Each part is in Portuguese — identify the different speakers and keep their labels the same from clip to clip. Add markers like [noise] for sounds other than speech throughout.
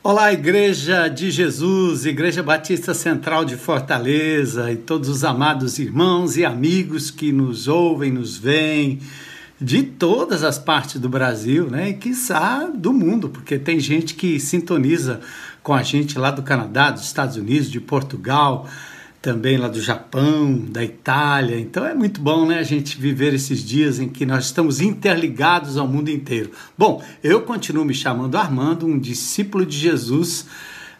Speaker 1: Olá, Igreja de Jesus, Igreja Batista Central de Fortaleza e todos os amados irmãos e amigos que nos ouvem, nos veem de todas as partes do Brasil, né? E quiçá do mundo, porque tem gente que sintoniza com a gente lá do Canadá, dos Estados Unidos, de Portugal, também lá do Japão, da Itália. Então é muito bom, né, a gente viver esses dias em que nós estamos interligados ao mundo inteiro. Bom, eu continuo me chamando Armando, um discípulo de Jesus.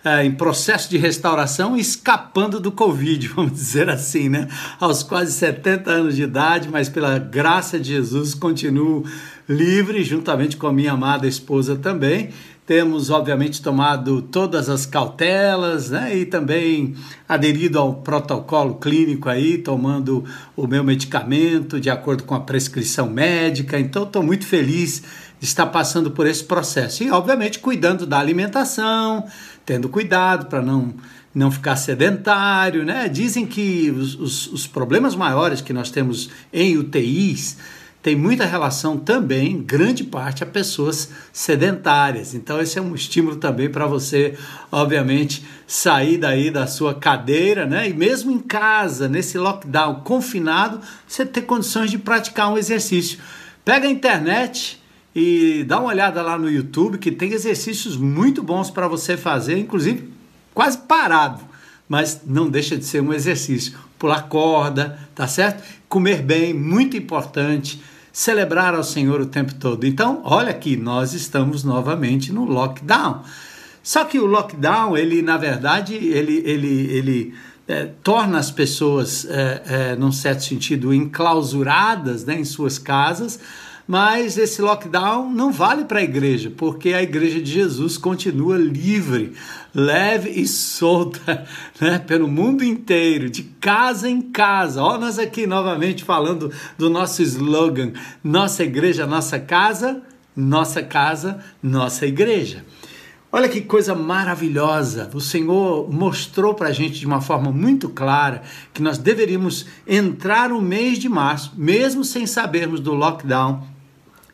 Speaker 1: É, em processo de restauração, escapando do Covid, [laughs] vamos dizer assim, né? Aos quase 70 anos de idade, mas pela graça de Jesus continuo livre, juntamente com a minha amada esposa também, temos, obviamente, tomado todas as cautelas né? e também aderido ao protocolo clínico aí, tomando o meu medicamento de acordo com a prescrição médica. Então, estou muito feliz de estar passando por esse processo. E, obviamente, cuidando da alimentação, tendo cuidado para não não ficar sedentário, né? Dizem que os, os, os problemas maiores que nós temos em UTIs tem muita relação também, grande parte, a pessoas sedentárias. Então, esse é um estímulo também para você, obviamente, sair daí da sua cadeira, né? E mesmo em casa, nesse lockdown confinado, você ter condições de praticar um exercício. Pega a internet e dá uma olhada lá no YouTube, que tem exercícios muito bons para você fazer, inclusive quase parado, mas não deixa de ser um exercício. Pular corda, tá certo? Comer bem, muito importante celebrar ao Senhor o tempo todo. Então, olha aqui, nós estamos novamente no lockdown. Só que o lockdown, ele na verdade, ele, ele, ele é, torna as pessoas, é, é, num certo sentido, enclausuradas né, em suas casas, mas esse lockdown não vale para a igreja, porque a igreja de Jesus continua livre, leve e solta [laughs] né, pelo mundo inteiro, de casa em casa. Olha nós aqui novamente falando do nosso slogan: nossa igreja, nossa casa, nossa casa, nossa igreja. Olha que coisa maravilhosa! O Senhor mostrou para a gente de uma forma muito clara que nós deveríamos entrar o mês de março, mesmo sem sabermos do lockdown,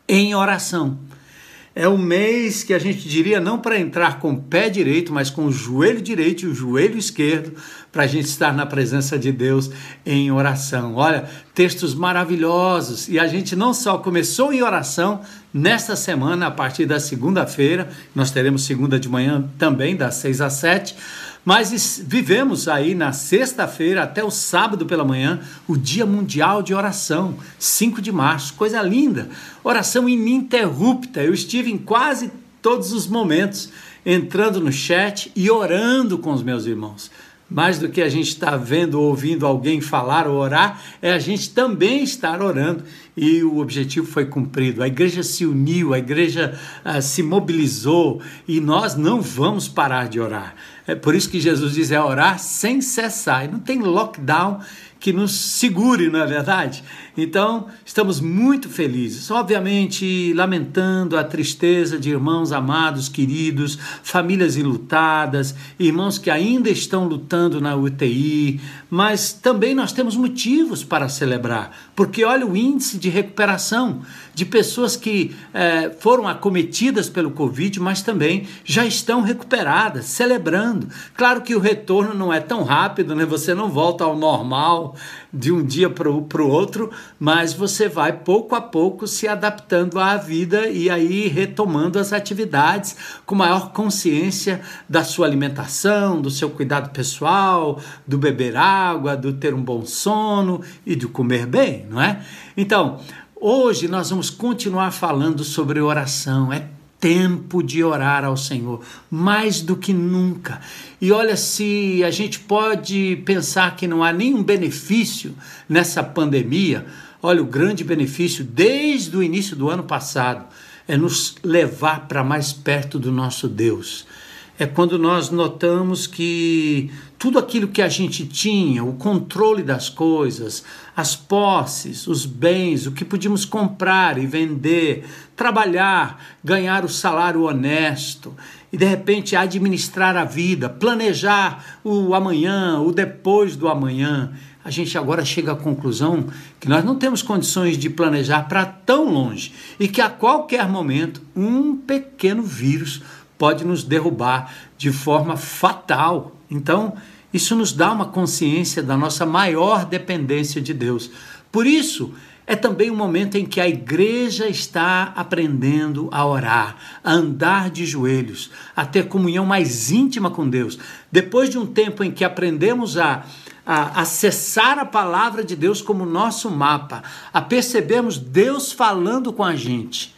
Speaker 1: em oração. É o mês que a gente diria não para entrar com o pé direito, mas com o joelho direito e o joelho esquerdo, para a gente estar na presença de Deus em oração. Olha, textos maravilhosos. E a gente não só começou em oração nesta semana, a partir da segunda-feira, nós teremos segunda de manhã também, das seis às sete mas vivemos aí na sexta-feira até o sábado pela manhã o Dia Mundial de Oração, 5 de março, coisa linda. Oração ininterrupta. Eu estive em quase todos os momentos entrando no chat e orando com os meus irmãos. Mais do que a gente estar tá vendo ou ouvindo alguém falar ou orar, é a gente também estar orando. E o objetivo foi cumprido. A igreja se uniu, a igreja ah, se mobilizou e nós não vamos parar de orar. É por isso que Jesus diz: é orar sem cessar. E não tem lockdown que nos segure, não é verdade? Então, estamos muito felizes. Obviamente, lamentando a tristeza de irmãos amados, queridos, famílias enlutadas, irmãos que ainda estão lutando na UTI, mas também nós temos motivos para celebrar, porque olha o índice de recuperação de pessoas que eh, foram acometidas pelo Covid, mas também já estão recuperadas, celebrando. Claro que o retorno não é tão rápido, né? Você não volta ao normal de um dia para o outro, mas você vai pouco a pouco se adaptando à vida e aí retomando as atividades com maior consciência da sua alimentação, do seu cuidado pessoal, do beber água, do ter um bom sono e de comer bem, não é? Então, hoje nós vamos continuar falando sobre oração. É tempo de orar ao Senhor, mais do que nunca. E olha, se a gente pode pensar que não há nenhum benefício nessa pandemia, olha, o grande benefício desde o início do ano passado é nos levar para mais perto do nosso Deus. É quando nós notamos que tudo aquilo que a gente tinha, o controle das coisas, as posses, os bens, o que podíamos comprar e vender, trabalhar, ganhar o salário honesto e de repente administrar a vida, planejar o amanhã, o depois do amanhã, a gente agora chega à conclusão que nós não temos condições de planejar para tão longe e que a qualquer momento um pequeno vírus pode nos derrubar de forma fatal. Então, isso nos dá uma consciência da nossa maior dependência de Deus. Por isso, é também um momento em que a igreja está aprendendo a orar, a andar de joelhos, a ter comunhão mais íntima com Deus. Depois de um tempo em que aprendemos a, a acessar a palavra de Deus como nosso mapa, a percebermos Deus falando com a gente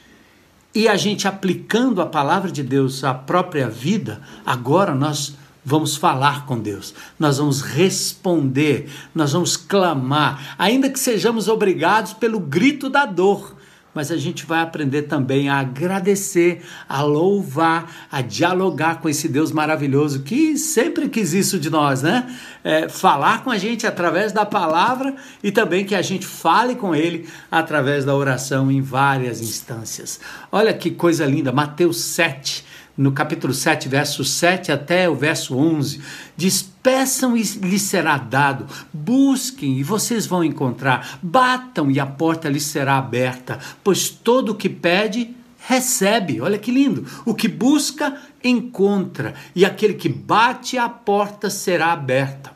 Speaker 1: e a gente aplicando a palavra de Deus à própria vida, agora nós vamos falar com Deus, nós vamos responder, nós vamos clamar, ainda que sejamos obrigados pelo grito da dor. Mas a gente vai aprender também a agradecer, a louvar, a dialogar com esse Deus maravilhoso que sempre quis isso de nós, né? É, falar com a gente através da palavra e também que a gente fale com Ele através da oração em várias instâncias. Olha que coisa linda, Mateus 7, no capítulo 7, verso 7 até o verso 11, diz: Peçam e lhes será dado, busquem e vocês vão encontrar, batam e a porta lhes será aberta, pois todo o que pede, recebe. Olha que lindo! O que busca, encontra, e aquele que bate, a porta será aberta.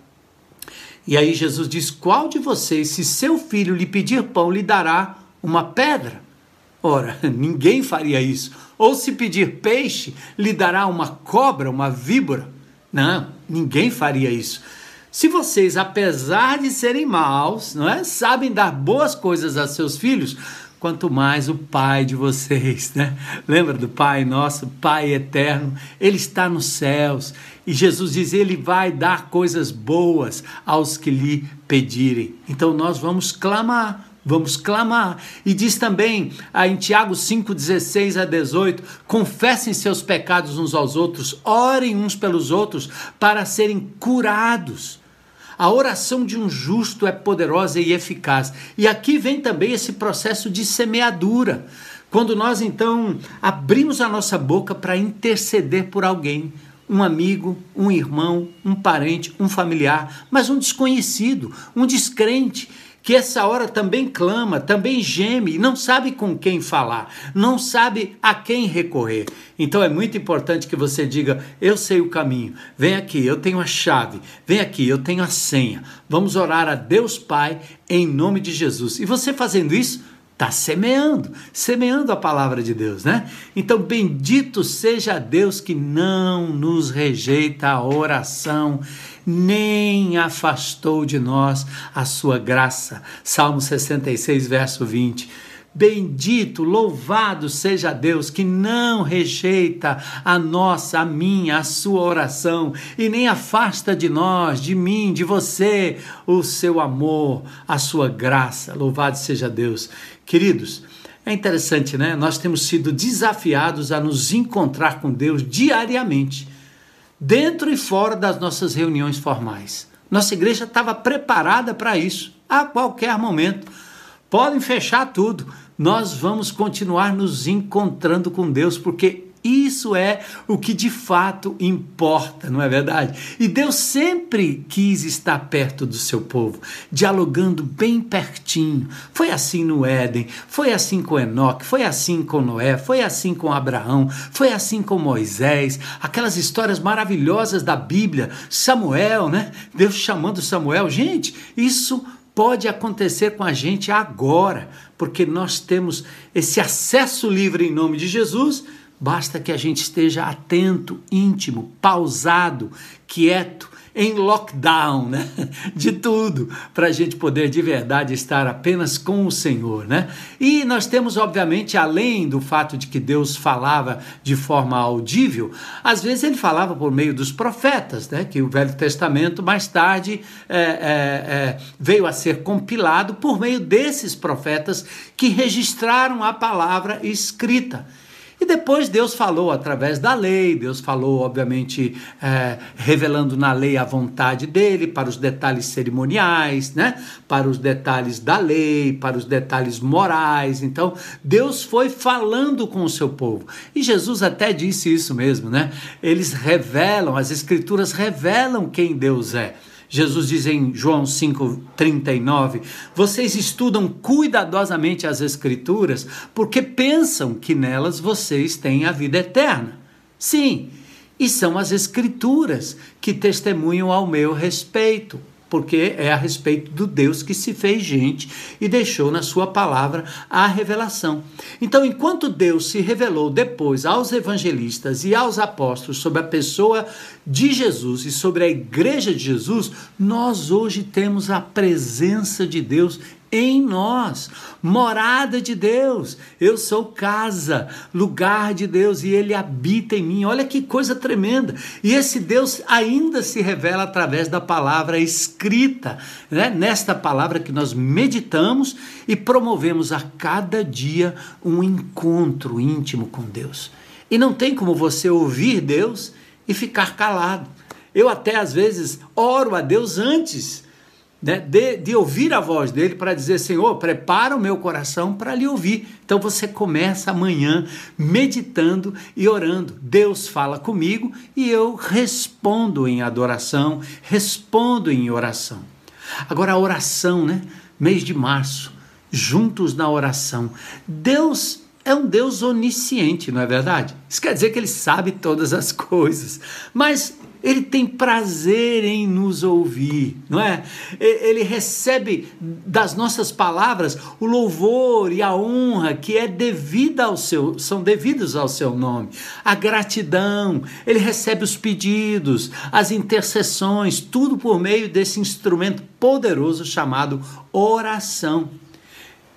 Speaker 1: E aí Jesus diz: Qual de vocês, se seu filho lhe pedir pão, lhe dará uma pedra? Ora, ninguém faria isso. Ou se pedir peixe, lhe dará uma cobra, uma víbora? Não, ninguém faria isso. Se vocês, apesar de serem maus, não é, sabem dar boas coisas a seus filhos, quanto mais o Pai de vocês, né? Lembra do Pai nosso, Pai eterno? Ele está nos céus e Jesus diz: Ele vai dar coisas boas aos que lhe pedirem. Então nós vamos clamar Vamos clamar. E diz também ah, em Tiago 5, 16 a 18: confessem seus pecados uns aos outros, orem uns pelos outros para serem curados. A oração de um justo é poderosa e eficaz. E aqui vem também esse processo de semeadura. Quando nós então abrimos a nossa boca para interceder por alguém, um amigo, um irmão, um parente, um familiar, mas um desconhecido, um descrente que essa hora também clama, também geme não sabe com quem falar, não sabe a quem recorrer. Então é muito importante que você diga: Eu sei o caminho, vem aqui, eu tenho a chave, vem aqui, eu tenho a senha. Vamos orar a Deus Pai em nome de Jesus. E você fazendo isso, está semeando, semeando a palavra de Deus, né? Então, bendito seja Deus que não nos rejeita a oração nem afastou de nós a sua graça. Salmo 66, verso 20. Bendito, louvado seja Deus que não rejeita a nossa, a minha, a sua oração e nem afasta de nós, de mim, de você, o seu amor, a sua graça. Louvado seja Deus. Queridos, é interessante, né? Nós temos sido desafiados a nos encontrar com Deus diariamente dentro e fora das nossas reuniões formais. Nossa igreja estava preparada para isso a qualquer momento. Podem fechar tudo. Nós vamos continuar nos encontrando com Deus, porque isso é o que de fato importa, não é verdade? E Deus sempre quis estar perto do seu povo, dialogando bem pertinho. Foi assim no Éden, foi assim com Enoque, foi assim com Noé, foi assim com Abraão, foi assim com Moisés. Aquelas histórias maravilhosas da Bíblia, Samuel, né? Deus chamando Samuel. Gente, isso pode acontecer com a gente agora, porque nós temos esse acesso livre em nome de Jesus Basta que a gente esteja atento, íntimo, pausado, quieto, em lockdown, né? [laughs] De tudo, para a gente poder de verdade estar apenas com o Senhor, né? E nós temos, obviamente, além do fato de que Deus falava de forma audível, às vezes ele falava por meio dos profetas, né? Que o Velho Testamento mais tarde é, é, é, veio a ser compilado por meio desses profetas que registraram a palavra escrita. E depois Deus falou através da lei, Deus falou, obviamente, é, revelando na lei a vontade dele para os detalhes cerimoniais, né? para os detalhes da lei, para os detalhes morais. Então, Deus foi falando com o seu povo. E Jesus até disse isso mesmo, né? Eles revelam, as escrituras revelam quem Deus é. Jesus diz em João 5,39: Vocês estudam cuidadosamente as Escrituras porque pensam que nelas vocês têm a vida eterna. Sim, e são as Escrituras que testemunham ao meu respeito porque é a respeito do Deus que se fez gente e deixou na sua palavra a revelação. Então, enquanto Deus se revelou depois aos evangelistas e aos apóstolos sobre a pessoa de Jesus e sobre a igreja de Jesus, nós hoje temos a presença de Deus em nós, morada de Deus. Eu sou casa, lugar de Deus e ele habita em mim. Olha que coisa tremenda. E esse Deus ainda se revela através da palavra escrita, né? Nesta palavra que nós meditamos e promovemos a cada dia um encontro íntimo com Deus. E não tem como você ouvir Deus e ficar calado. Eu até às vezes oro a Deus antes né, de, de ouvir a voz dele para dizer: Senhor, prepara o meu coração para lhe ouvir. Então você começa amanhã meditando e orando. Deus fala comigo e eu respondo em adoração, respondo em oração. Agora, a oração, né? Mês de março, juntos na oração. Deus é um Deus onisciente, não é verdade? Isso quer dizer que ele sabe todas as coisas. Mas ele tem prazer em nos ouvir, não é? Ele recebe das nossas palavras o louvor e a honra que é devida ao seu, são devidos ao seu nome, a gratidão. Ele recebe os pedidos, as intercessões, tudo por meio desse instrumento poderoso chamado oração.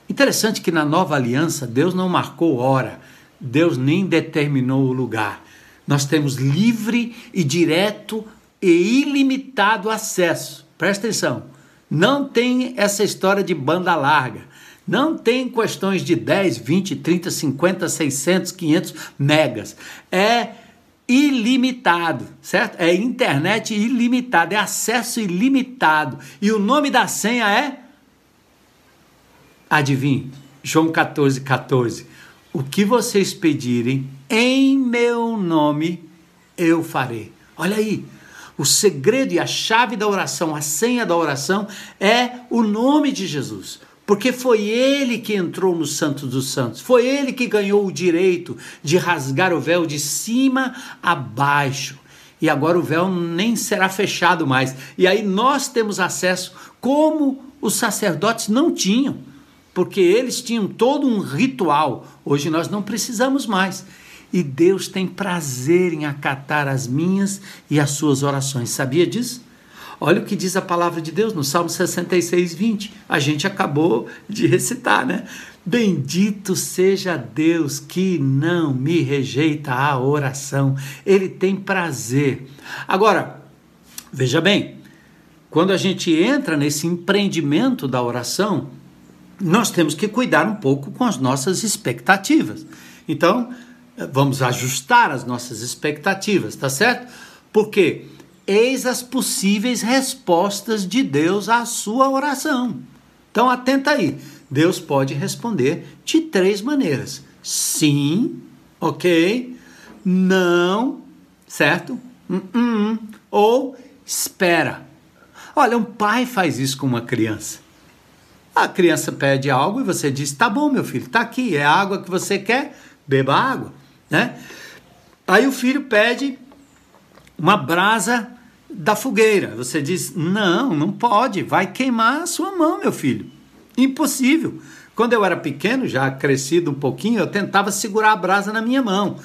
Speaker 1: Interessante que na nova aliança Deus não marcou hora, Deus nem determinou o lugar nós temos livre e direto e ilimitado acesso. Presta atenção. Não tem essa história de banda larga. Não tem questões de 10, 20, 30, 50, 600, 500 megas. É ilimitado, certo? É internet ilimitada, é acesso ilimitado. E o nome da senha é. Adivinhe, João 14, 14. O que vocês pedirem em meu nome, eu farei. Olha aí, o segredo e a chave da oração, a senha da oração é o nome de Jesus. Porque foi ele que entrou no Santo dos Santos, foi ele que ganhou o direito de rasgar o véu de cima a baixo. E agora o véu nem será fechado mais. E aí nós temos acesso como os sacerdotes não tinham porque eles tinham todo um ritual. Hoje nós não precisamos mais. E Deus tem prazer em acatar as minhas e as suas orações. Sabia disso? Olha o que diz a palavra de Deus no Salmo 66, 20. A gente acabou de recitar, né? Bendito seja Deus que não me rejeita a oração. Ele tem prazer. Agora, veja bem, quando a gente entra nesse empreendimento da oração, nós temos que cuidar um pouco com as nossas expectativas. Então, vamos ajustar as nossas expectativas, tá certo? Porque eis as possíveis respostas de Deus à sua oração. Então, atenta aí. Deus pode responder de três maneiras: sim, ok, não, certo? Uh -uh, ou espera. Olha, um pai faz isso com uma criança. A criança pede algo e você diz: tá bom, meu filho, tá aqui, é água que você quer, beba água, né? Aí o filho pede uma brasa da fogueira. Você diz: não, não pode, vai queimar a sua mão, meu filho. Impossível. Quando eu era pequeno, já crescido um pouquinho, eu tentava segurar a brasa na minha mão.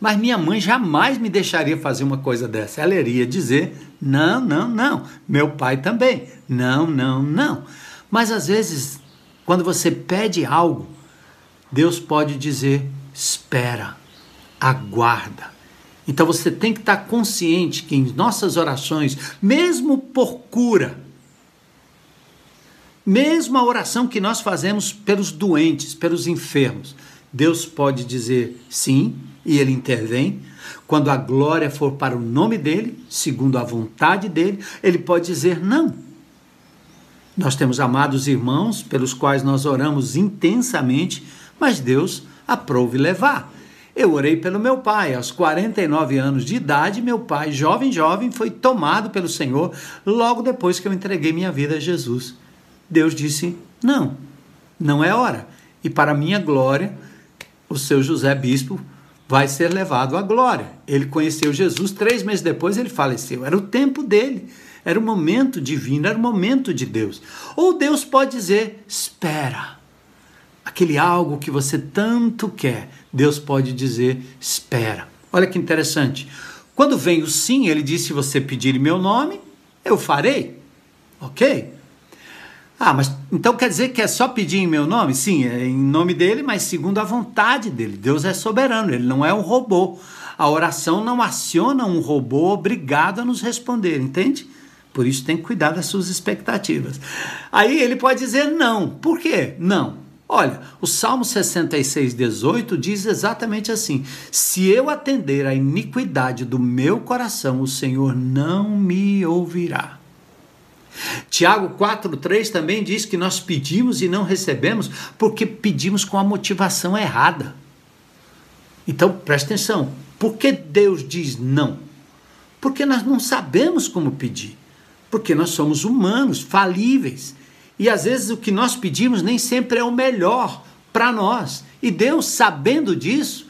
Speaker 1: Mas minha mãe jamais me deixaria fazer uma coisa dessa. Ela iria dizer: não, não, não. Meu pai também. Não, não, não. Mas às vezes, quando você pede algo, Deus pode dizer: espera, aguarda. Então você tem que estar consciente que em nossas orações, mesmo por cura, mesmo a oração que nós fazemos pelos doentes, pelos enfermos, Deus pode dizer sim e ele intervém. Quando a glória for para o nome dele, segundo a vontade dele, ele pode dizer não. Nós temos amados irmãos pelos quais nós oramos intensamente, mas Deus aprove levar. Eu orei pelo meu pai, aos 49 anos de idade, meu pai, jovem, jovem, foi tomado pelo Senhor logo depois que eu entreguei minha vida a Jesus. Deus disse: Não, não é hora. E para minha glória, o seu José Bispo vai ser levado à glória. Ele conheceu Jesus, três meses depois ele faleceu. Era o tempo dele, era o momento divino, era o momento de Deus. Ou Deus pode dizer: espera. Aquele algo que você tanto quer, Deus pode dizer: espera. Olha que interessante. Quando vem o sim, ele diz: se você pedir meu nome, eu farei. Ok? Ah, mas então quer dizer que é só pedir em meu nome? Sim, é em nome dele, mas segundo a vontade dele. Deus é soberano, ele não é um robô. A oração não aciona um robô obrigado a nos responder, entende? Por isso tem que cuidar das suas expectativas. Aí ele pode dizer não. Por quê? Não. Olha, o Salmo 66, 18 diz exatamente assim: Se eu atender à iniquidade do meu coração, o Senhor não me ouvirá. Tiago 4,3 também diz que nós pedimos e não recebemos porque pedimos com a motivação errada. Então preste atenção: por que Deus diz não? Porque nós não sabemos como pedir. Porque nós somos humanos, falíveis. E às vezes o que nós pedimos nem sempre é o melhor para nós. E Deus, sabendo disso,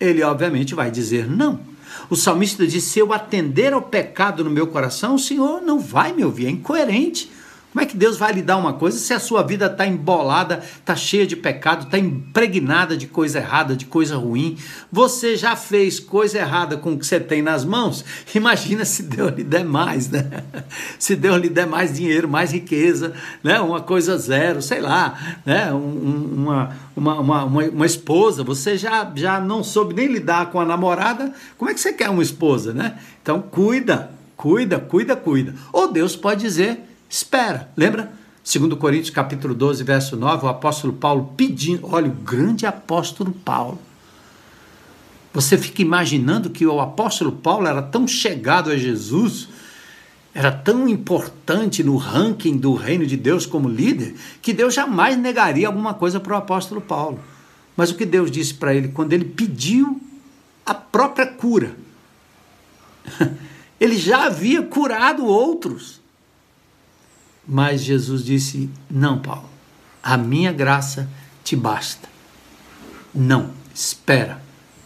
Speaker 1: ele obviamente vai dizer não. O salmista diz: Se eu atender ao pecado no meu coração, o Senhor não vai me ouvir. É incoerente. Como é que Deus vai lhe dar uma coisa se a sua vida está embolada, está cheia de pecado, está impregnada de coisa errada, de coisa ruim? Você já fez coisa errada com o que você tem nas mãos? Imagina se Deus lhe der mais, né? [laughs] Se Deus lhe der mais dinheiro, mais riqueza, né? uma coisa zero, sei lá, né? uma, uma, uma, uma, esposa. Você já, já não soube nem lidar com a namorada, como é que você quer uma esposa, né? Então cuida, cuida, cuida, cuida. Ou Deus pode dizer espera. Lembra? Segundo Coríntios capítulo 12, verso 9, o apóstolo Paulo pedindo, olha, o grande apóstolo Paulo. Você fica imaginando que o apóstolo Paulo era tão chegado a Jesus, era tão importante no ranking do reino de Deus como líder, que Deus jamais negaria alguma coisa para o apóstolo Paulo. Mas o que Deus disse para ele quando ele pediu a própria cura? [laughs] Ele já havia curado outros. Mas Jesus disse: Não, Paulo, a minha graça te basta. Não, espera.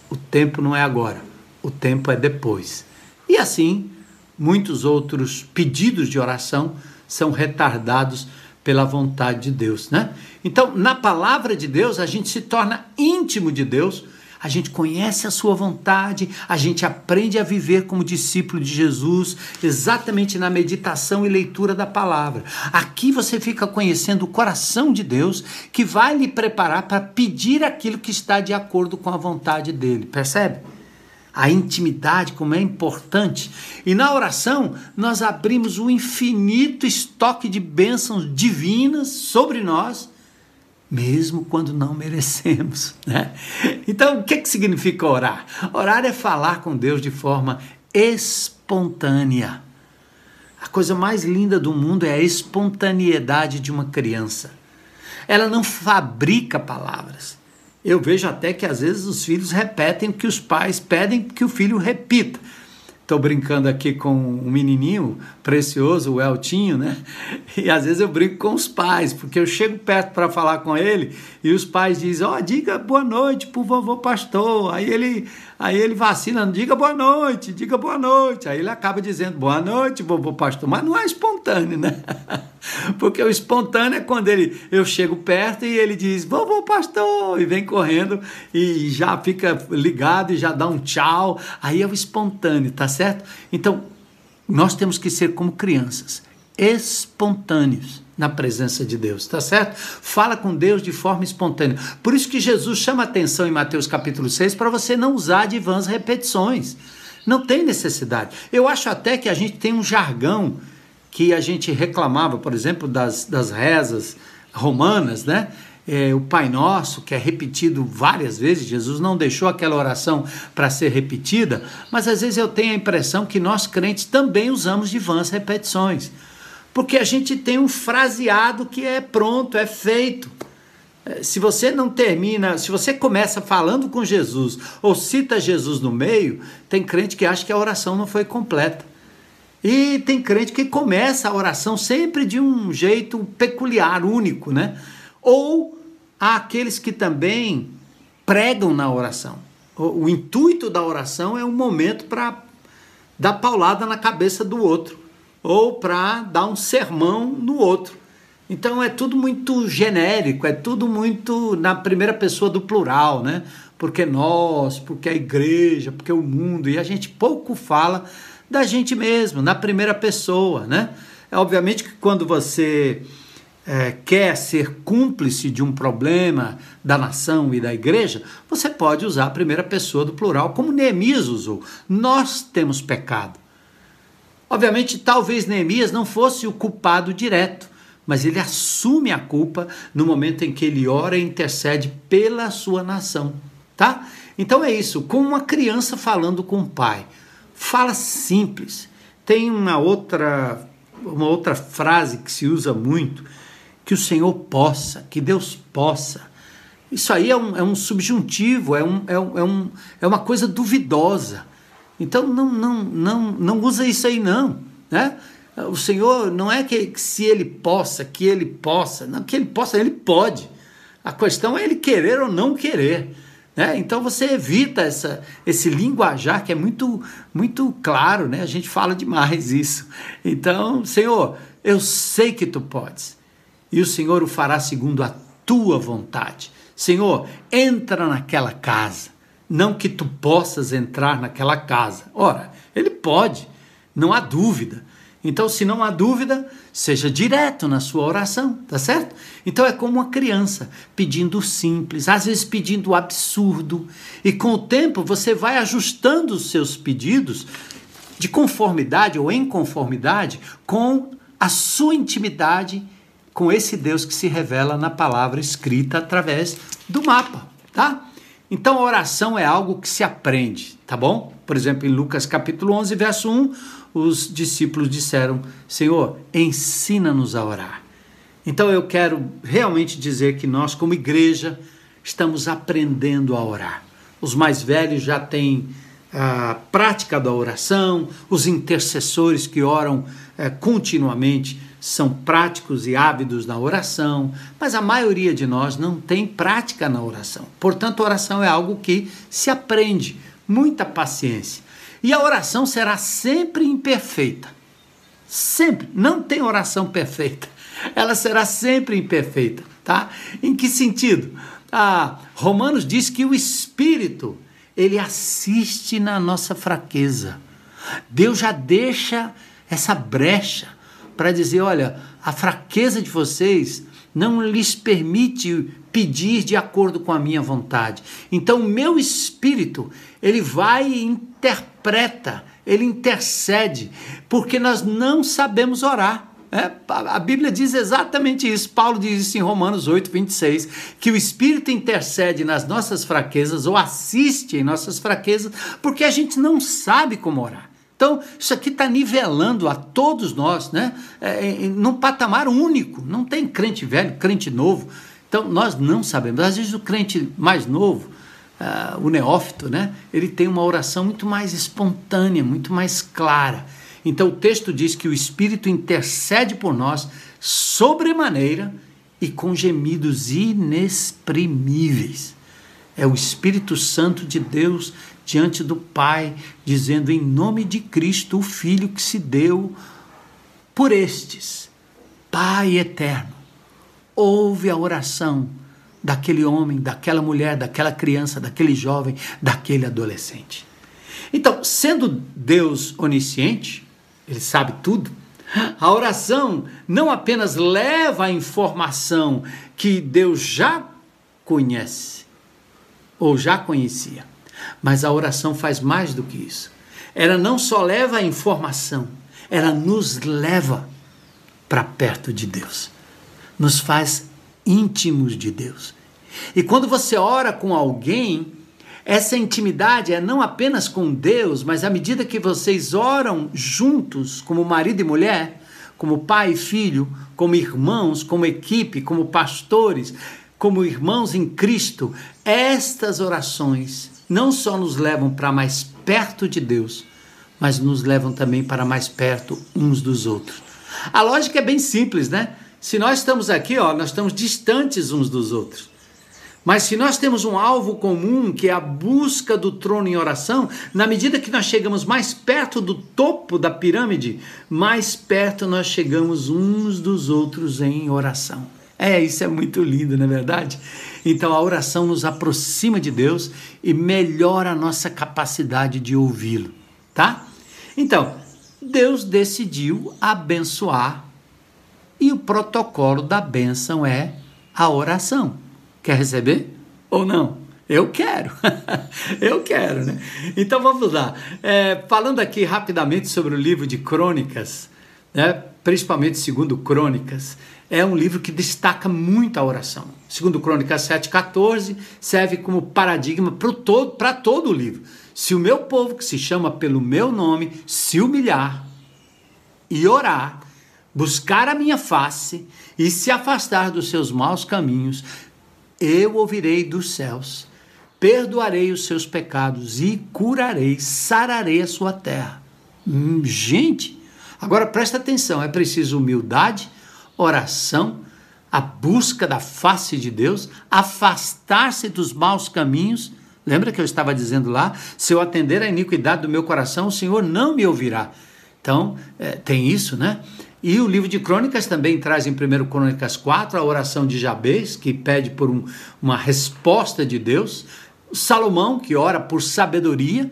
Speaker 1: O tempo não é agora, o tempo é depois. E assim, muitos outros pedidos de oração são retardados pela vontade de Deus, né? Então, na palavra de Deus, a gente se torna íntimo de Deus a gente conhece a sua vontade, a gente aprende a viver como discípulo de Jesus, exatamente na meditação e leitura da palavra. Aqui você fica conhecendo o coração de Deus que vai lhe preparar para pedir aquilo que está de acordo com a vontade dele. Percebe? a intimidade, como é importante. E na oração, nós abrimos um infinito estoque de bênçãos divinas sobre nós mesmo quando não merecemos. [laughs] Né? Então, o que, que significa orar? Orar é falar com Deus de forma espontânea. A coisa mais linda do mundo é a espontaneidade de uma criança. Ela não fabrica palavras. Eu vejo até que às vezes os filhos repetem o que os pais pedem que o filho repita. Estou brincando aqui com um menininho precioso, o Eltinho, né? E às vezes eu brinco com os pais, porque eu chego perto para falar com ele e os pais dizem: Ó, oh, diga boa noite pro vovô pastor. Aí ele, aí ele vacina, diga boa noite, diga boa noite. Aí ele acaba dizendo boa noite, vovô pastor, mas não é espontâneo, né? [laughs] [laughs] Porque o espontâneo é quando ele, eu chego perto e ele diz, vovô pastor, e vem correndo e já fica ligado e já dá um tchau. Aí é o espontâneo, tá certo? Então, nós temos que ser como crianças, espontâneos na presença de Deus, tá certo? Fala com Deus de forma espontânea. Por isso que Jesus chama atenção em Mateus capítulo 6 para você não usar de vãs repetições. Não tem necessidade. Eu acho até que a gente tem um jargão que a gente reclamava, por exemplo, das, das rezas romanas, né? É, o Pai Nosso, que é repetido várias vezes, Jesus não deixou aquela oração para ser repetida, mas às vezes eu tenho a impressão que nós crentes também usamos de vãs repetições, porque a gente tem um fraseado que é pronto, é feito. É, se você não termina, se você começa falando com Jesus ou cita Jesus no meio, tem crente que acha que a oração não foi completa. E tem crente que começa a oração sempre de um jeito peculiar, único, né? Ou há aqueles que também pregam na oração. O, o intuito da oração é um momento para dar paulada na cabeça do outro ou para dar um sermão no outro. Então é tudo muito genérico, é tudo muito na primeira pessoa do plural, né? Porque nós, porque a igreja, porque o mundo, e a gente pouco fala da gente mesmo, na primeira pessoa, né? É obviamente que quando você é, quer ser cúmplice de um problema da nação e da igreja, você pode usar a primeira pessoa do plural, como Neemias usou. Nós temos pecado. Obviamente, talvez Neemias não fosse o culpado direto, mas ele assume a culpa no momento em que ele ora e intercede pela sua nação, tá? Então é isso, como uma criança falando com o pai. Fala simples. Tem uma outra uma outra frase que se usa muito, que o Senhor possa, que Deus possa. Isso aí é um, é um subjuntivo, é, um, é, um, é, um, é uma coisa duvidosa. Então não, não, não, não usa isso aí não, né? O Senhor não é que, que se ele possa, que ele possa, não que ele possa, ele pode. A questão é ele querer ou não querer. Né? Então você evita essa, esse linguajar que é muito, muito claro, né? a gente fala demais [laughs] isso. Então, Senhor, eu sei que tu podes, e o Senhor o fará segundo a tua vontade. Senhor, entra naquela casa, não que tu possas entrar naquela casa. Ora, ele pode, não há dúvida. Então, se não há dúvida, seja direto na sua oração, tá certo? Então é como uma criança pedindo o simples, às vezes pedindo o absurdo, e com o tempo você vai ajustando os seus pedidos de conformidade ou em conformidade com a sua intimidade com esse Deus que se revela na palavra escrita através do mapa, tá? Então a oração é algo que se aprende, tá bom? Por exemplo, em Lucas capítulo 11, verso 1, os discípulos disseram: Senhor, ensina-nos a orar. Então eu quero realmente dizer que nós, como igreja, estamos aprendendo a orar. Os mais velhos já têm a prática da oração, os intercessores que oram é, continuamente são práticos e ávidos na oração, mas a maioria de nós não tem prática na oração. Portanto, oração é algo que se aprende, muita paciência. E a oração será sempre imperfeita. Sempre. Não tem oração perfeita. Ela será sempre imperfeita, tá? Em que sentido? Ah, Romanos diz que o Espírito, ele assiste na nossa fraqueza. Deus já deixa essa brecha para dizer: olha, a fraqueza de vocês não lhes permite pedir de acordo com a minha vontade. Então, o meu espírito, ele vai e interpreta, ele intercede, porque nós não sabemos orar. É, a Bíblia diz exatamente isso. Paulo diz isso em Romanos 8, 26, que o Espírito intercede nas nossas fraquezas ou assiste em nossas fraquezas, porque a gente não sabe como orar. Então, isso aqui está nivelando a todos nós, né? É, é, num patamar único. Não tem crente velho, crente novo. Então, nós não sabemos. Às vezes, o crente mais novo, uh, o neófito, né? Ele tem uma oração muito mais espontânea, muito mais clara. Então, o texto diz que o Espírito intercede por nós sobremaneira e com gemidos inexprimíveis. É o Espírito Santo de Deus diante do Pai, dizendo em nome de Cristo, o Filho que se deu por estes. Pai eterno, ouve a oração daquele homem, daquela mulher, daquela criança, daquele jovem, daquele adolescente. Então, sendo Deus onisciente, ele sabe tudo, a oração não apenas leva a informação que Deus já conhece ou já conhecia, mas a oração faz mais do que isso. Ela não só leva a informação, ela nos leva para perto de Deus, nos faz íntimos de Deus. E quando você ora com alguém, essa intimidade é não apenas com Deus, mas à medida que vocês oram juntos, como marido e mulher, como pai e filho, como irmãos, como equipe, como pastores, como irmãos em Cristo, estas orações não só nos levam para mais perto de Deus, mas nos levam também para mais perto uns dos outros. A lógica é bem simples, né? Se nós estamos aqui, ó, nós estamos distantes uns dos outros. Mas se nós temos um alvo comum, que é a busca do trono em oração, na medida que nós chegamos mais perto do topo da pirâmide, mais perto nós chegamos uns dos outros em oração. É, isso é muito lindo, não é verdade? Então a oração nos aproxima de Deus e melhora a nossa capacidade de ouvi-lo, tá? Então, Deus decidiu abençoar e o protocolo da bênção é a oração. Quer receber ou não? Eu quero, [laughs] eu quero, né? Então vamos lá. É, falando aqui rapidamente sobre o livro de Crônicas, né? principalmente segundo Crônicas, é um livro que destaca muito a oração. Segundo Crônicas 7,14, serve como paradigma para todo, todo o livro. Se o meu povo, que se chama pelo meu nome, se humilhar e orar, buscar a minha face e se afastar dos seus maus caminhos, eu ouvirei dos céus, perdoarei os seus pecados e curarei, sararei a sua terra. Hum, gente, agora presta atenção: é preciso humildade, oração, a busca da face de Deus, afastar-se dos maus caminhos. Lembra que eu estava dizendo lá? Se eu atender à iniquidade do meu coração, o Senhor não me ouvirá. Então, é, tem isso, né? E o livro de Crônicas também traz em 1 Crônicas 4 a oração de Jabez, que pede por um, uma resposta de Deus. Salomão, que ora por sabedoria,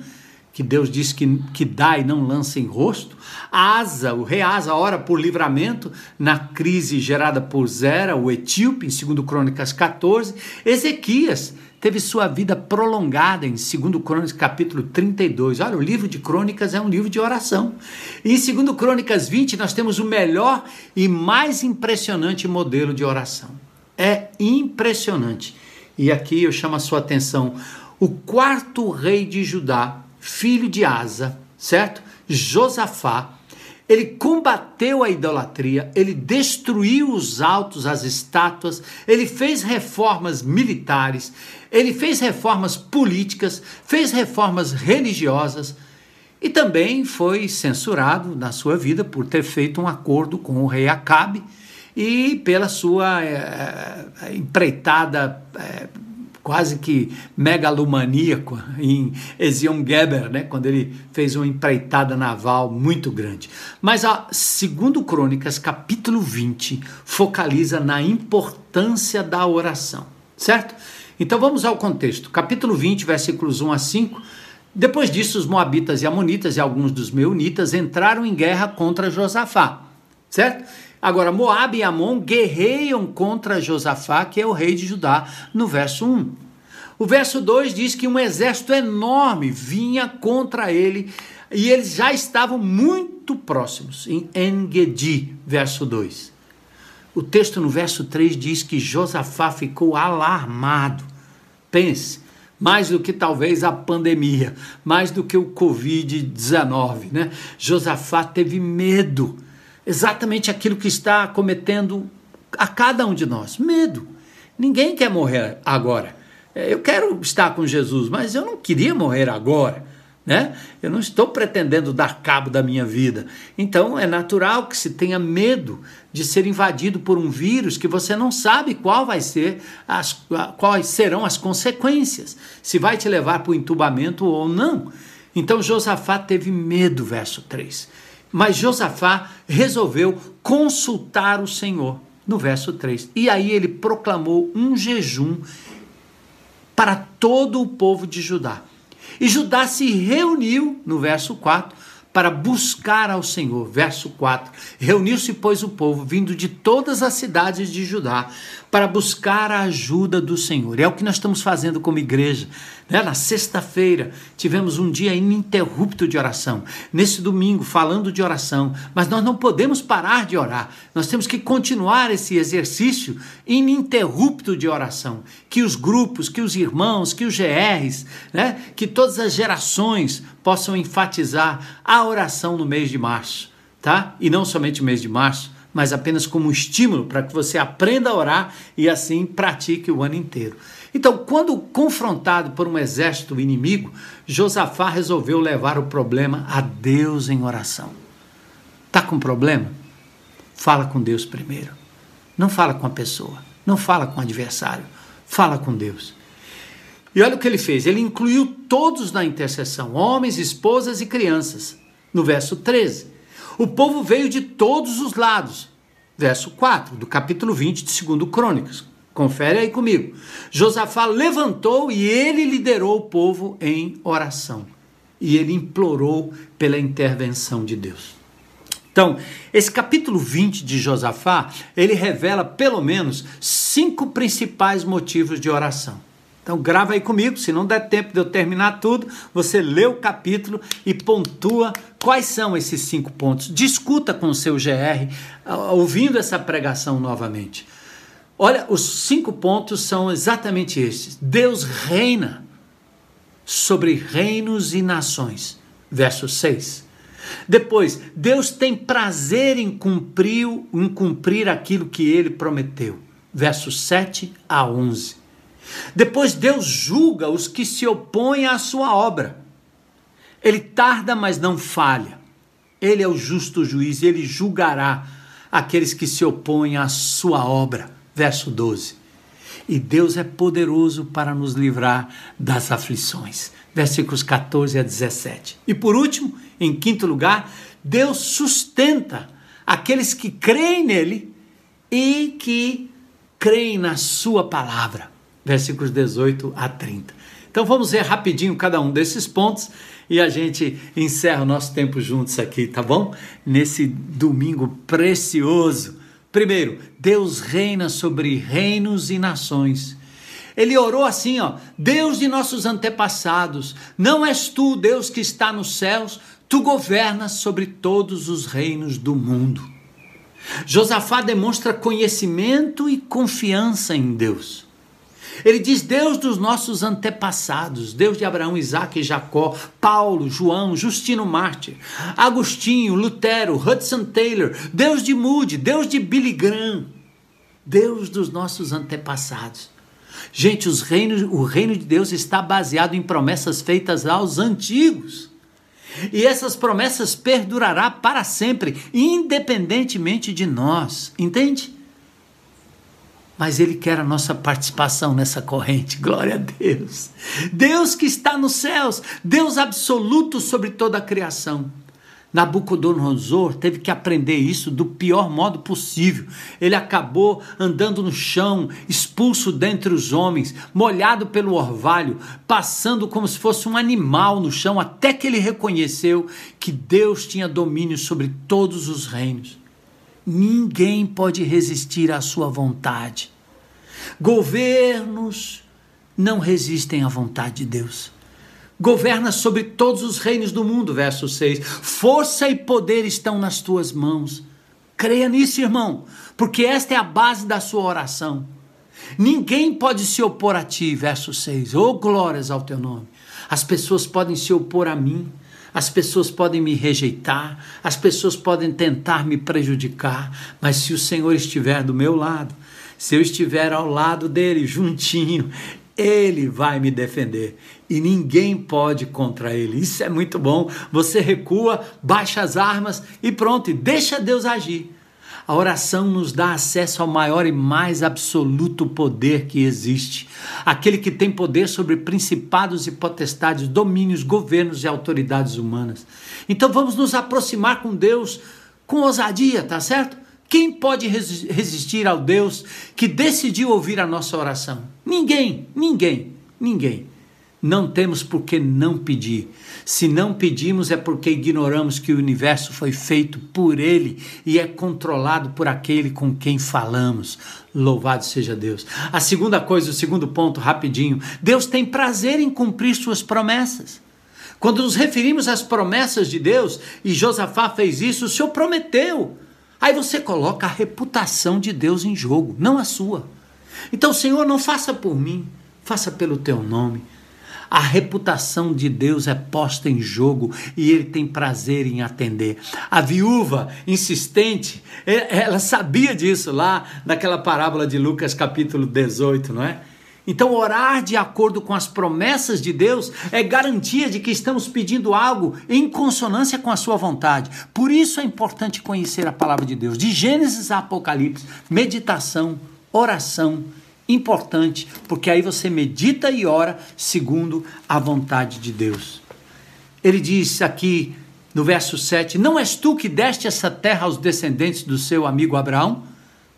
Speaker 1: que Deus diz que, que dá e não lança em rosto. Asa, o rei Asa, ora por livramento na crise gerada por Zera, o etíope, em 2 Crônicas 14. Ezequias teve sua vida prolongada em 2 Crônicas capítulo 32. Olha, o livro de Crônicas é um livro de oração. E em 2 Crônicas 20 nós temos o melhor e mais impressionante modelo de oração. É impressionante. E aqui eu chamo a sua atenção. O quarto rei de Judá, filho de Asa, certo? Josafá, ele combateu a idolatria, ele destruiu os altos, as estátuas, ele fez reformas militares, ele fez reformas políticas, fez reformas religiosas e também foi censurado na sua vida por ter feito um acordo com o rei Acabe e pela sua é, empreitada é, quase que megalomaníaco [laughs] em Ezion Geber, né, quando ele fez uma empreitada naval muito grande. Mas a segundo Crônicas, capítulo 20, focaliza na importância da oração, certo? Então vamos ao contexto. Capítulo 20, versículos 1 a 5. Depois disso, os moabitas e amonitas e alguns dos meunitas entraram em guerra contra Josafá, certo? Agora, Moab e Amon guerreiam contra Josafá, que é o rei de Judá, no verso 1. O verso 2 diz que um exército enorme vinha contra ele e eles já estavam muito próximos, em Engedi, verso 2. O texto no verso 3 diz que Josafá ficou alarmado. Pense, mais do que talvez a pandemia, mais do que o Covid-19, né? Josafá teve medo exatamente aquilo que está cometendo a cada um de nós: medo. Ninguém quer morrer agora. É, eu quero estar com Jesus, mas eu não queria morrer agora. Né? Eu não estou pretendendo dar cabo da minha vida. Então é natural que se tenha medo de ser invadido por um vírus que você não sabe qual vai ser as, quais serão as consequências, se vai te levar para o entubamento ou não. Então Josafá teve medo, verso 3. Mas Josafá resolveu consultar o Senhor, no verso 3. E aí ele proclamou um jejum para todo o povo de Judá. E Judá se reuniu, no verso 4, para buscar ao Senhor. Verso 4: Reuniu-se, pois, o povo, vindo de todas as cidades de Judá, para buscar a ajuda do Senhor. É o que nós estamos fazendo como igreja. Né? Na sexta-feira tivemos um dia ininterrupto de oração. Nesse domingo, falando de oração. Mas nós não podemos parar de orar. Nós temos que continuar esse exercício ininterrupto de oração. Que os grupos, que os irmãos, que os GRs, né? que todas as gerações possam enfatizar a oração no mês de março. Tá? E não somente o mês de março, mas apenas como estímulo para que você aprenda a orar e assim pratique o ano inteiro. Então, quando confrontado por um exército inimigo, Josafá resolveu levar o problema a Deus em oração. Tá com problema? Fala com Deus primeiro. Não fala com a pessoa, não fala com o adversário. Fala com Deus. E olha o que ele fez: ele incluiu todos na intercessão, homens, esposas e crianças. No verso 13. O povo veio de todos os lados. Verso 4 do capítulo 20 de 2 Crônicas. Confere aí comigo. Josafá levantou e ele liderou o povo em oração. E ele implorou pela intervenção de Deus. Então, esse capítulo 20 de Josafá, ele revela pelo menos cinco principais motivos de oração. Então grava aí comigo, se não der tempo de eu terminar tudo, você lê o capítulo e pontua quais são esses cinco pontos. Discuta com o seu GR, ouvindo essa pregação novamente. Olha, os cinco pontos são exatamente estes. Deus reina sobre reinos e nações. Verso 6. Depois, Deus tem prazer em cumprir, em cumprir aquilo que ele prometeu. Versos 7 a 11. Depois Deus julga os que se opõem à sua obra. Ele tarda, mas não falha. Ele é o justo juiz, ele julgará aqueles que se opõem à sua obra. Verso 12. E Deus é poderoso para nos livrar das aflições. Versículos 14 a 17. E por último, em quinto lugar, Deus sustenta aqueles que creem nele e que creem na sua palavra versículos 18 a 30. Então vamos ver rapidinho cada um desses pontos e a gente encerra o nosso tempo juntos aqui, tá bom? Nesse domingo precioso. Primeiro, Deus reina sobre reinos e nações. Ele orou assim, ó: Deus de nossos antepassados, não és tu, Deus que está nos céus, tu governas sobre todos os reinos do mundo. Josafá demonstra conhecimento e confiança em Deus. Ele diz Deus dos nossos antepassados, Deus de Abraão, Isaac e Jacó, Paulo, João, Justino Mártir, Agostinho, Lutero, Hudson Taylor, Deus de Moody, Deus de Billy Graham, Deus dos nossos antepassados. Gente, os reinos, o reino de Deus está baseado em promessas feitas aos antigos. E essas promessas perdurará para sempre, independentemente de nós. Entende? Mas Ele quer a nossa participação nessa corrente. Glória a Deus. Deus que está nos céus, Deus absoluto sobre toda a criação. Nabucodonosor teve que aprender isso do pior modo possível. Ele acabou andando no chão, expulso dentre os homens, molhado pelo orvalho, passando como se fosse um animal no chão, até que ele reconheceu que Deus tinha domínio sobre todos os reinos. Ninguém pode resistir à sua vontade. Governos não resistem à vontade de Deus. Governa sobre todos os reinos do mundo, verso 6. Força e poder estão nas tuas mãos. Creia nisso, irmão, porque esta é a base da sua oração. Ninguém pode se opor a ti, verso 6. Oh, glórias ao teu nome. As pessoas podem se opor a mim, as pessoas podem me rejeitar, as pessoas podem tentar me prejudicar, mas se o Senhor estiver do meu lado, se eu estiver ao lado dele, juntinho, ele vai me defender e ninguém pode contra ele. Isso é muito bom. Você recua, baixa as armas e pronto, deixa Deus agir. A oração nos dá acesso ao maior e mais absoluto poder que existe. Aquele que tem poder sobre principados e potestades, domínios, governos e autoridades humanas. Então vamos nos aproximar com Deus com ousadia, tá certo? Quem pode resistir ao Deus que decidiu ouvir a nossa oração? Ninguém, ninguém, ninguém. Não temos por que não pedir. Se não pedimos é porque ignoramos que o universo foi feito por Ele e é controlado por aquele com quem falamos. Louvado seja Deus. A segunda coisa, o segundo ponto, rapidinho: Deus tem prazer em cumprir Suas promessas. Quando nos referimos às promessas de Deus, e Josafá fez isso, o Senhor prometeu. Aí você coloca a reputação de Deus em jogo, não a sua. Então, Senhor, não faça por mim, faça pelo teu nome. A reputação de Deus é posta em jogo e ele tem prazer em atender. A viúva insistente, ela sabia disso lá naquela parábola de Lucas capítulo 18, não é? Então, orar de acordo com as promessas de Deus é garantia de que estamos pedindo algo em consonância com a Sua vontade. Por isso é importante conhecer a palavra de Deus, de Gênesis a Apocalipse, meditação, oração importante, porque aí você medita e ora segundo a vontade de Deus. Ele diz aqui no verso 7: Não és tu que deste essa terra aos descendentes do seu amigo Abraão?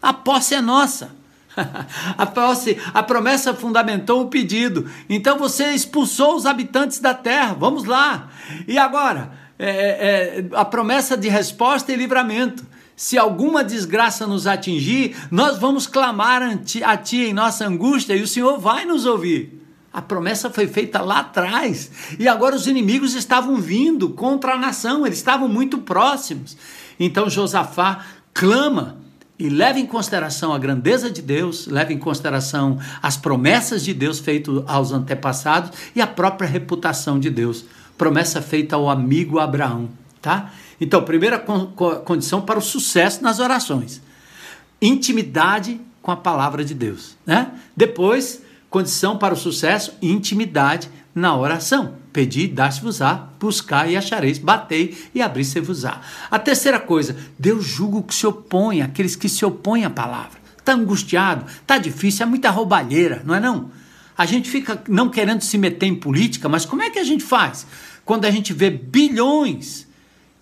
Speaker 1: A posse é nossa. [laughs] a, posse, a promessa fundamentou o pedido. Então você expulsou os habitantes da terra. Vamos lá. E agora? É, é, é a promessa de resposta e livramento. Se alguma desgraça nos atingir, nós vamos clamar a ti em nossa angústia e o Senhor vai nos ouvir. A promessa foi feita lá atrás e agora os inimigos estavam vindo contra a nação, eles estavam muito próximos. Então Josafá clama e leva em consideração a grandeza de Deus, leva em consideração as promessas de Deus feitas aos antepassados e a própria reputação de Deus. Promessa feita ao amigo Abraão, tá? Então, primeira condição para o sucesso nas orações: intimidade com a palavra de Deus, né? Depois, condição para o sucesso, intimidade na oração. Pedi, dá-se-vos-á, buscar e achareis, batei e abri-se-vos-á. A terceira coisa, Deus julga o que se opõe, aqueles que se opõem à palavra. Está angustiado, está difícil, é muita roubalheira, não é não? A gente fica não querendo se meter em política, mas como é que a gente faz? Quando a gente vê bilhões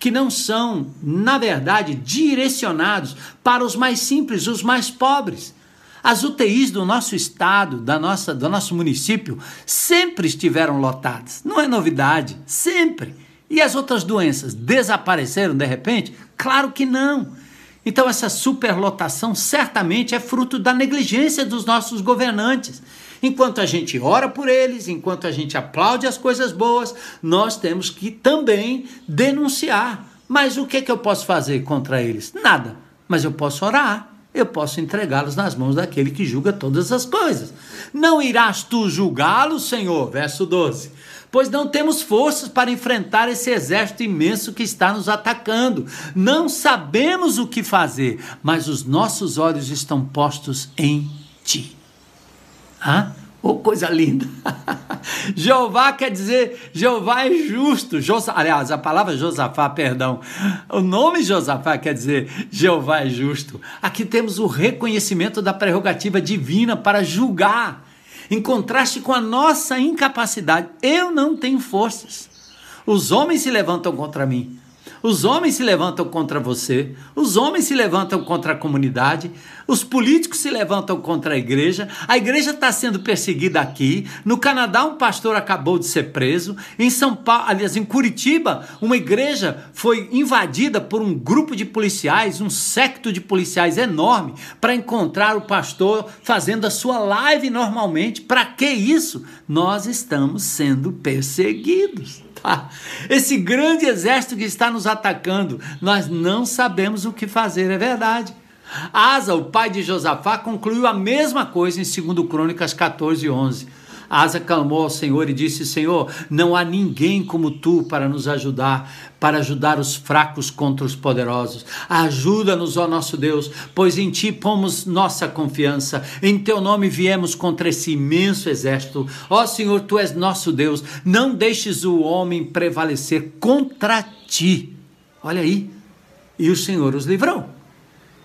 Speaker 1: que não são, na verdade, direcionados para os mais simples, os mais pobres. As UTIs do nosso estado, da nossa, do nosso município, sempre estiveram lotadas. Não é novidade, sempre. E as outras doenças desapareceram de repente? Claro que não. Então, essa superlotação certamente é fruto da negligência dos nossos governantes. Enquanto a gente ora por eles, enquanto a gente aplaude as coisas boas, nós temos que também denunciar. Mas o que, é que eu posso fazer contra eles? Nada. Mas eu posso orar eu posso entregá-los nas mãos daquele que julga todas as coisas. Não irás tu julgá-los, Senhor? Verso 12. Pois não temos forças para enfrentar esse exército imenso que está nos atacando. Não sabemos o que fazer, mas os nossos olhos estão postos em ti. Hã? Oh, coisa linda! [laughs] Jeová quer dizer, Jeová é justo. aliás, a palavra Josafá, perdão, o nome Josafá quer dizer Jeová é justo. Aqui temos o reconhecimento da prerrogativa divina para julgar, em contraste com a nossa incapacidade. Eu não tenho forças. Os homens se levantam contra mim, os homens se levantam contra você, os homens se levantam contra a comunidade, os políticos se levantam contra a igreja, a igreja está sendo perseguida aqui. No Canadá, um pastor acabou de ser preso. Em São Paulo, aliás, em Curitiba, uma igreja foi invadida por um grupo de policiais, um secto de policiais enorme, para encontrar o pastor fazendo a sua live normalmente. Para que isso? Nós estamos sendo perseguidos. Esse grande exército que está nos atacando, nós não sabemos o que fazer, é verdade. Asa, o pai de Josafá, concluiu a mesma coisa em 2 Crônicas 14, 11. Asa clamou ao Senhor e disse: Senhor, não há ninguém como tu para nos ajudar, para ajudar os fracos contra os poderosos. Ajuda-nos, ó nosso Deus, pois em ti pomos nossa confiança. Em teu nome viemos contra esse imenso exército. Ó Senhor, tu és nosso Deus. Não deixes o homem prevalecer contra ti. Olha aí. E o Senhor os livrou.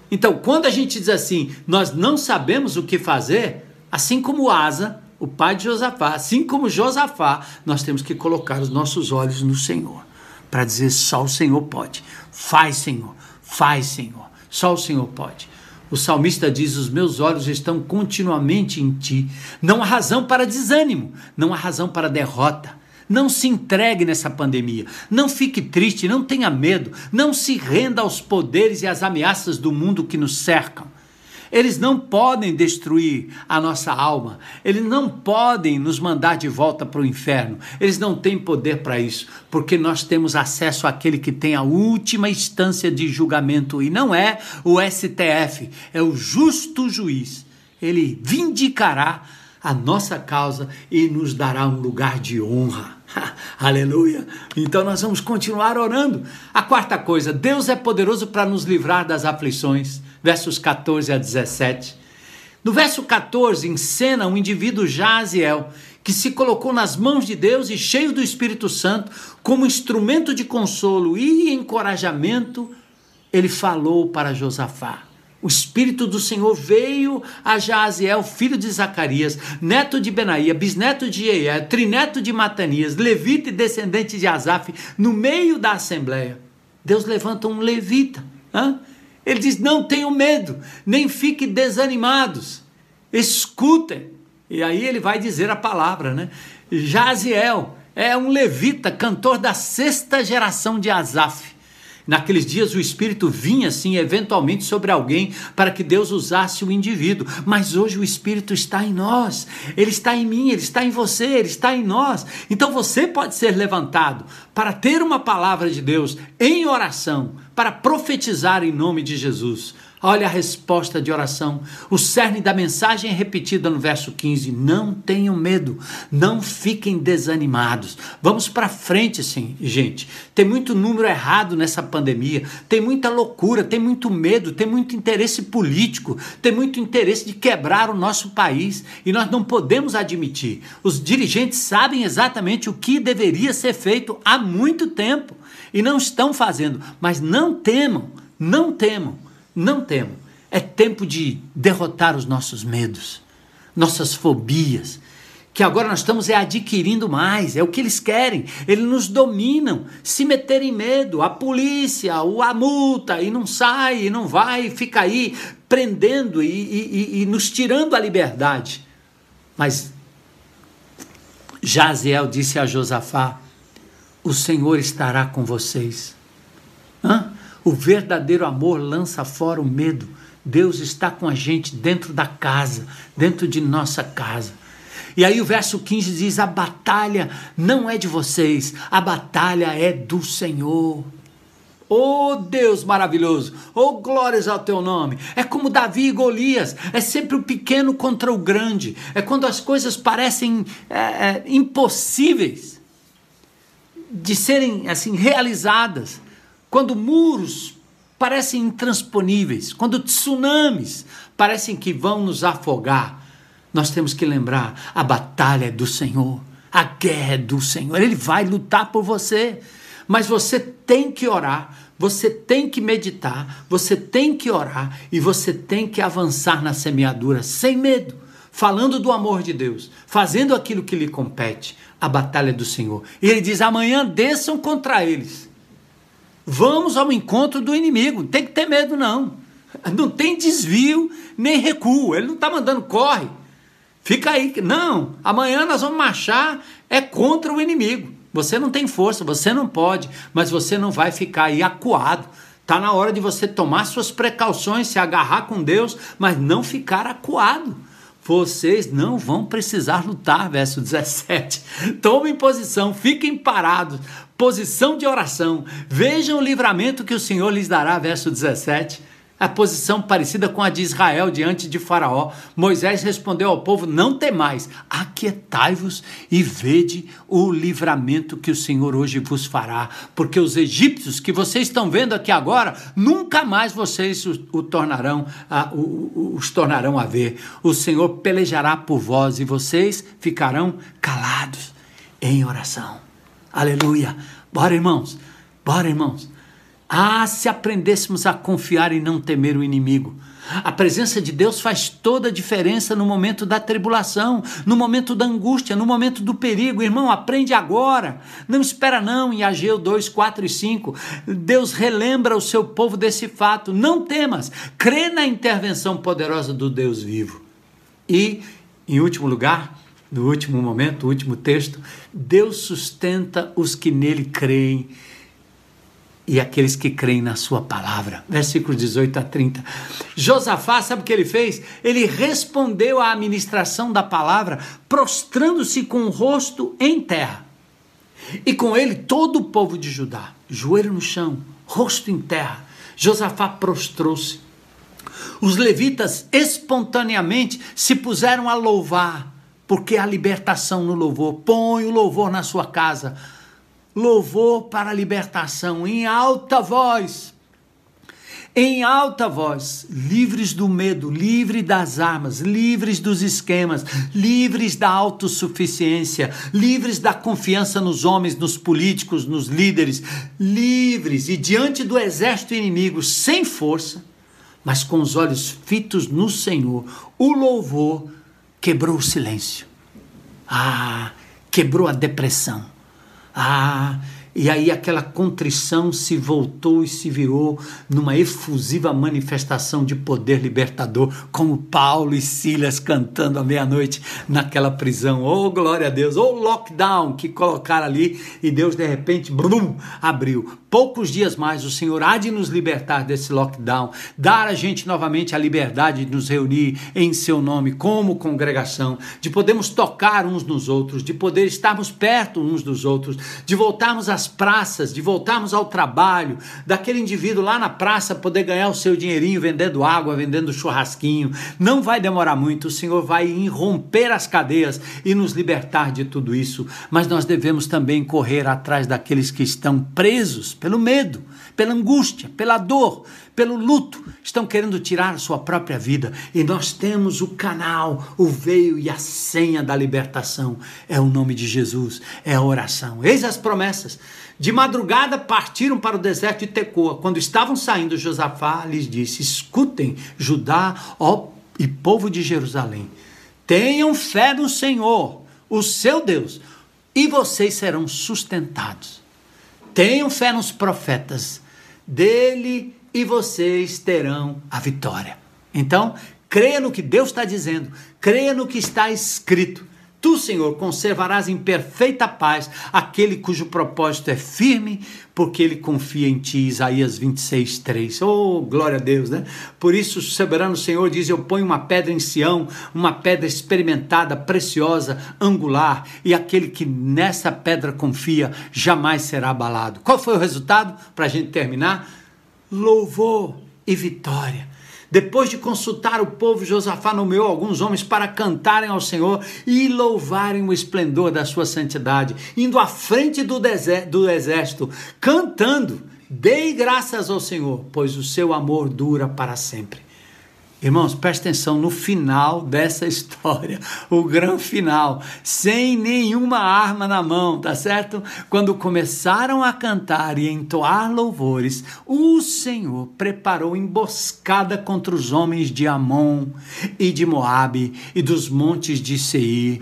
Speaker 1: Então, quando a gente diz assim, nós não sabemos o que fazer, assim como Asa, o pai de Josafá, assim como Josafá, nós temos que colocar os nossos olhos no Senhor, para dizer só o Senhor pode. Faz, Senhor, faz, Senhor. Só o Senhor pode. O salmista diz: Os meus olhos estão continuamente em ti. Não há razão para desânimo, não há razão para derrota. Não se entregue nessa pandemia. Não fique triste, não tenha medo. Não se renda aos poderes e às ameaças do mundo que nos cercam. Eles não podem destruir a nossa alma. Eles não podem nos mandar de volta para o inferno. Eles não têm poder para isso, porque nós temos acesso àquele que tem a última instância de julgamento e não é o STF, é o justo juiz. Ele vindicará a nossa causa e nos dará um lugar de honra. [laughs] Aleluia! Então nós vamos continuar orando. A quarta coisa, Deus é poderoso para nos livrar das aflições. Versos 14 a 17. No verso 14, encena um indivíduo Jaziel, que se colocou nas mãos de Deus e cheio do Espírito Santo, como instrumento de consolo e encorajamento, ele falou para Josafá. O Espírito do Senhor veio a Jaziel, filho de Zacarias, neto de Benaía, bisneto de Jeiel, trineto de Matanias, levita e descendente de Asaf, no meio da assembleia. Deus levanta um levita. Hein? Ele diz: Não tenham medo, nem fiquem desanimados, escutem. E aí ele vai dizer a palavra, né? Jaziel é um levita, cantor da sexta geração de Asaf. Naqueles dias o Espírito vinha assim eventualmente sobre alguém para que Deus usasse o indivíduo, mas hoje o Espírito está em nós, ele está em mim, ele está em você, ele está em nós. Então você pode ser levantado para ter uma palavra de Deus em oração, para profetizar em nome de Jesus. Olha a resposta de oração. O cerne da mensagem é repetida no verso 15: Não tenham medo, não fiquem desanimados. Vamos para frente, sim, gente. Tem muito número errado nessa pandemia, tem muita loucura, tem muito medo, tem muito interesse político, tem muito interesse de quebrar o nosso país e nós não podemos admitir. Os dirigentes sabem exatamente o que deveria ser feito há muito tempo e não estão fazendo, mas não temam, não temam não temo. É tempo de derrotar os nossos medos, nossas fobias, que agora nós estamos é adquirindo mais, é o que eles querem. Eles nos dominam, se meter em medo, a polícia, a multa, e não sai, e não vai, fica aí prendendo e, e, e nos tirando a liberdade. Mas Jaziel disse a Josafá: O Senhor estará com vocês. Hã? O verdadeiro amor lança fora o medo. Deus está com a gente dentro da casa, dentro de nossa casa. E aí o verso 15 diz: A batalha não é de vocês, a batalha é do Senhor. Oh Deus maravilhoso, oh glórias ao teu nome. É como Davi e Golias, é sempre o pequeno contra o grande, é quando as coisas parecem é, é, impossíveis de serem assim realizadas quando muros parecem intransponíveis, quando tsunamis parecem que vão nos afogar, nós temos que lembrar: a batalha é do Senhor, a guerra é do Senhor, Ele vai lutar por você. Mas você tem que orar, você tem que meditar, você tem que orar e você tem que avançar na semeadura sem medo, falando do amor de Deus, fazendo aquilo que lhe compete. A batalha é do Senhor. E ele diz: amanhã desçam contra eles Vamos ao encontro do inimigo. Não tem que ter medo, não. Não tem desvio nem recuo. Ele não está mandando corre. Fica aí. Não, amanhã nós vamos marchar é contra o inimigo. Você não tem força, você não pode, mas você não vai ficar aí acuado. Está na hora de você tomar suas precauções, se agarrar com Deus, mas não ficar acuado. Vocês não vão precisar lutar, verso 17. [laughs] Tomem posição, fiquem parados, posição de oração. Vejam o livramento que o Senhor lhes dará, verso 17. A posição parecida com a de Israel diante de Faraó. Moisés respondeu ao povo: Não temais, aquietai-vos e vede o livramento que o Senhor hoje vos fará, porque os egípcios que vocês estão vendo aqui agora, nunca mais vocês o, o tornarão, a, o, os tornarão a ver. O Senhor pelejará por vós e vocês ficarão calados em oração. Aleluia. Bora, irmãos. Bora, irmãos. Ah, se aprendêssemos a confiar e não temer o inimigo. A presença de Deus faz toda a diferença no momento da tribulação, no momento da angústia, no momento do perigo. Irmão, aprende agora. Não espera não em Ageu 2, 4 e 5. Deus relembra o seu povo desse fato. Não temas. Crê na intervenção poderosa do Deus vivo. E, em último lugar, no último momento, o último texto, Deus sustenta os que nele creem e aqueles que creem na sua palavra. Versículos 18 a 30. Josafá, sabe o que ele fez? Ele respondeu à administração da palavra, prostrando-se com o rosto em terra. E com ele todo o povo de Judá, joelho no chão, rosto em terra. Josafá prostrou-se. Os levitas espontaneamente se puseram a louvar porque há libertação no louvor. Põe o louvor na sua casa. Louvor para a libertação. Em alta voz. Em alta voz, livres do medo, livres das armas, livres dos esquemas, livres da autossuficiência, livres da confiança nos homens, nos políticos, nos líderes, livres. E diante do exército inimigo, sem força, mas com os olhos fitos no Senhor, o louvor quebrou o silêncio. Ah, quebrou a depressão. Ah, e aí aquela contrição se voltou e se virou numa efusiva manifestação de poder libertador, como Paulo e Silas cantando à meia-noite naquela prisão. Oh, glória a Deus! Oh, lockdown que colocaram ali e Deus de repente, brum, abriu. Poucos dias mais o Senhor há de nos libertar desse lockdown, dar a gente novamente a liberdade de nos reunir em seu nome como congregação, de podermos tocar uns nos outros, de poder estarmos perto uns dos outros, de voltarmos às praças, de voltarmos ao trabalho, daquele indivíduo lá na praça poder ganhar o seu dinheirinho vendendo água, vendendo churrasquinho. Não vai demorar muito, o Senhor vai irromper as cadeias e nos libertar de tudo isso, mas nós devemos também correr atrás daqueles que estão presos pelo medo, pela angústia, pela dor, pelo luto, estão querendo tirar a sua própria vida. E nós temos o canal, o veio e a senha da libertação. É o nome de Jesus, é a oração. Eis as promessas. De madrugada partiram para o deserto de Tecoa. Quando estavam saindo, Josafá lhes disse: Escutem, Judá ó, e povo de Jerusalém. Tenham fé no Senhor, o seu Deus, e vocês serão sustentados. Tenham fé nos profetas, dele e vocês terão a vitória. Então, creia no que Deus está dizendo, creia no que está escrito. Tu, Senhor, conservarás em perfeita paz aquele cujo propósito é firme, porque ele confia em ti. Isaías 26, 3. Oh, glória a Deus, né? Por isso, o soberano Senhor diz: Eu ponho uma pedra em Sião, uma pedra experimentada, preciosa, angular, e aquele que nessa pedra confia jamais será abalado. Qual foi o resultado? Para a gente terminar: louvor e vitória. Depois de consultar o povo, Josafá nomeou alguns homens para cantarem ao Senhor e louvarem o esplendor da sua santidade, indo à frente do, do exército, cantando: Dei graças ao Senhor, pois o seu amor dura para sempre. Irmãos, preste atenção no final dessa [laughs] história, o grande final, sem nenhuma arma na mão, tá certo? Quando começaram a cantar e entoar louvores, o Senhor preparou emboscada contra os homens de Amon e de Moabe e dos montes de Seir,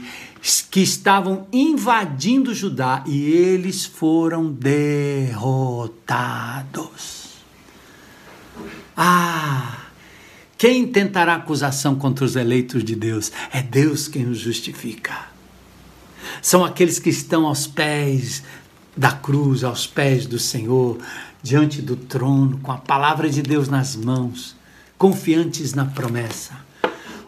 Speaker 1: que estavam invadindo Judá, e eles foram derrotados. Ah! Quem tentará acusação contra os eleitos de Deus? É Deus quem os justifica. São aqueles que estão aos pés da cruz, aos pés do Senhor, diante do trono, com a palavra de Deus nas mãos, confiantes na promessa.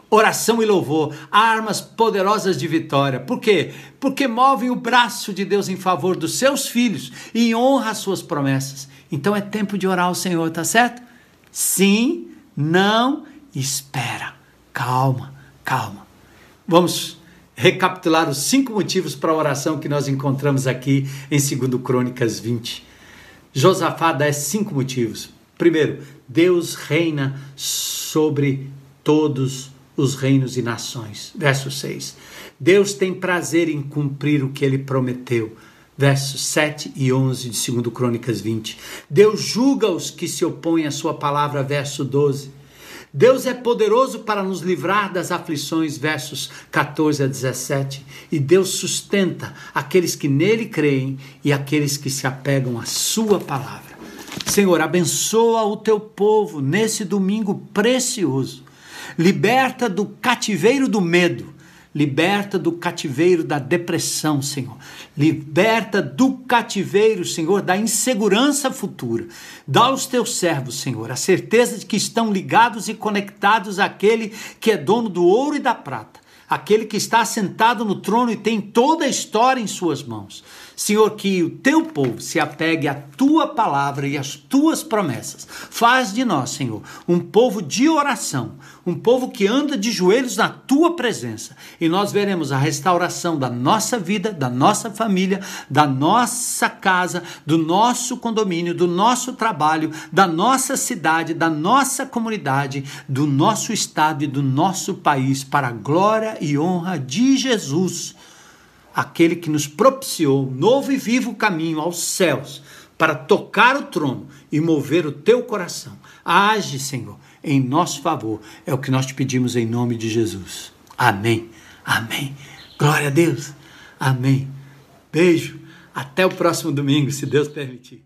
Speaker 1: Oração e louvor, armas poderosas de vitória. Por quê? Porque movem o braço de Deus em favor dos seus filhos e honra as suas promessas. Então é tempo de orar ao Senhor, tá certo? Sim, não espera. Calma, calma. Vamos recapitular os cinco motivos para a oração que nós encontramos aqui em 2 Crônicas 20. Josafá dá cinco motivos. Primeiro, Deus reina sobre todos os reinos e nações. Verso 6. Deus tem prazer em cumprir o que ele prometeu versos 7 e 11 de 2 Crônicas 20. Deus julga os que se opõem à sua palavra, verso 12. Deus é poderoso para nos livrar das aflições, versos 14 a 17. E Deus sustenta aqueles que nele creem e aqueles que se apegam à sua palavra. Senhor, abençoa o teu povo nesse domingo precioso. Liberta do cativeiro do medo Liberta do cativeiro da depressão, Senhor. Liberta do cativeiro, Senhor, da insegurança futura. Dá aos teus servos, Senhor, a certeza de que estão ligados e conectados àquele que é dono do ouro e da prata, aquele que está sentado no trono e tem toda a história em suas mãos. Senhor, que o teu povo se apegue à tua palavra e às tuas promessas. Faz de nós, Senhor, um povo de oração, um povo que anda de joelhos na tua presença. E nós veremos a restauração da nossa vida, da nossa família, da nossa casa, do nosso condomínio, do nosso trabalho, da nossa cidade, da nossa comunidade, do nosso estado e do nosso país, para a glória e honra de Jesus aquele que nos propiciou novo e vivo caminho aos céus, para tocar o trono e mover o teu coração. Age, Senhor, em nosso favor. É o que nós te pedimos em nome de Jesus. Amém. Amém. Glória a Deus. Amém. Beijo. Até o próximo domingo, se Deus permitir.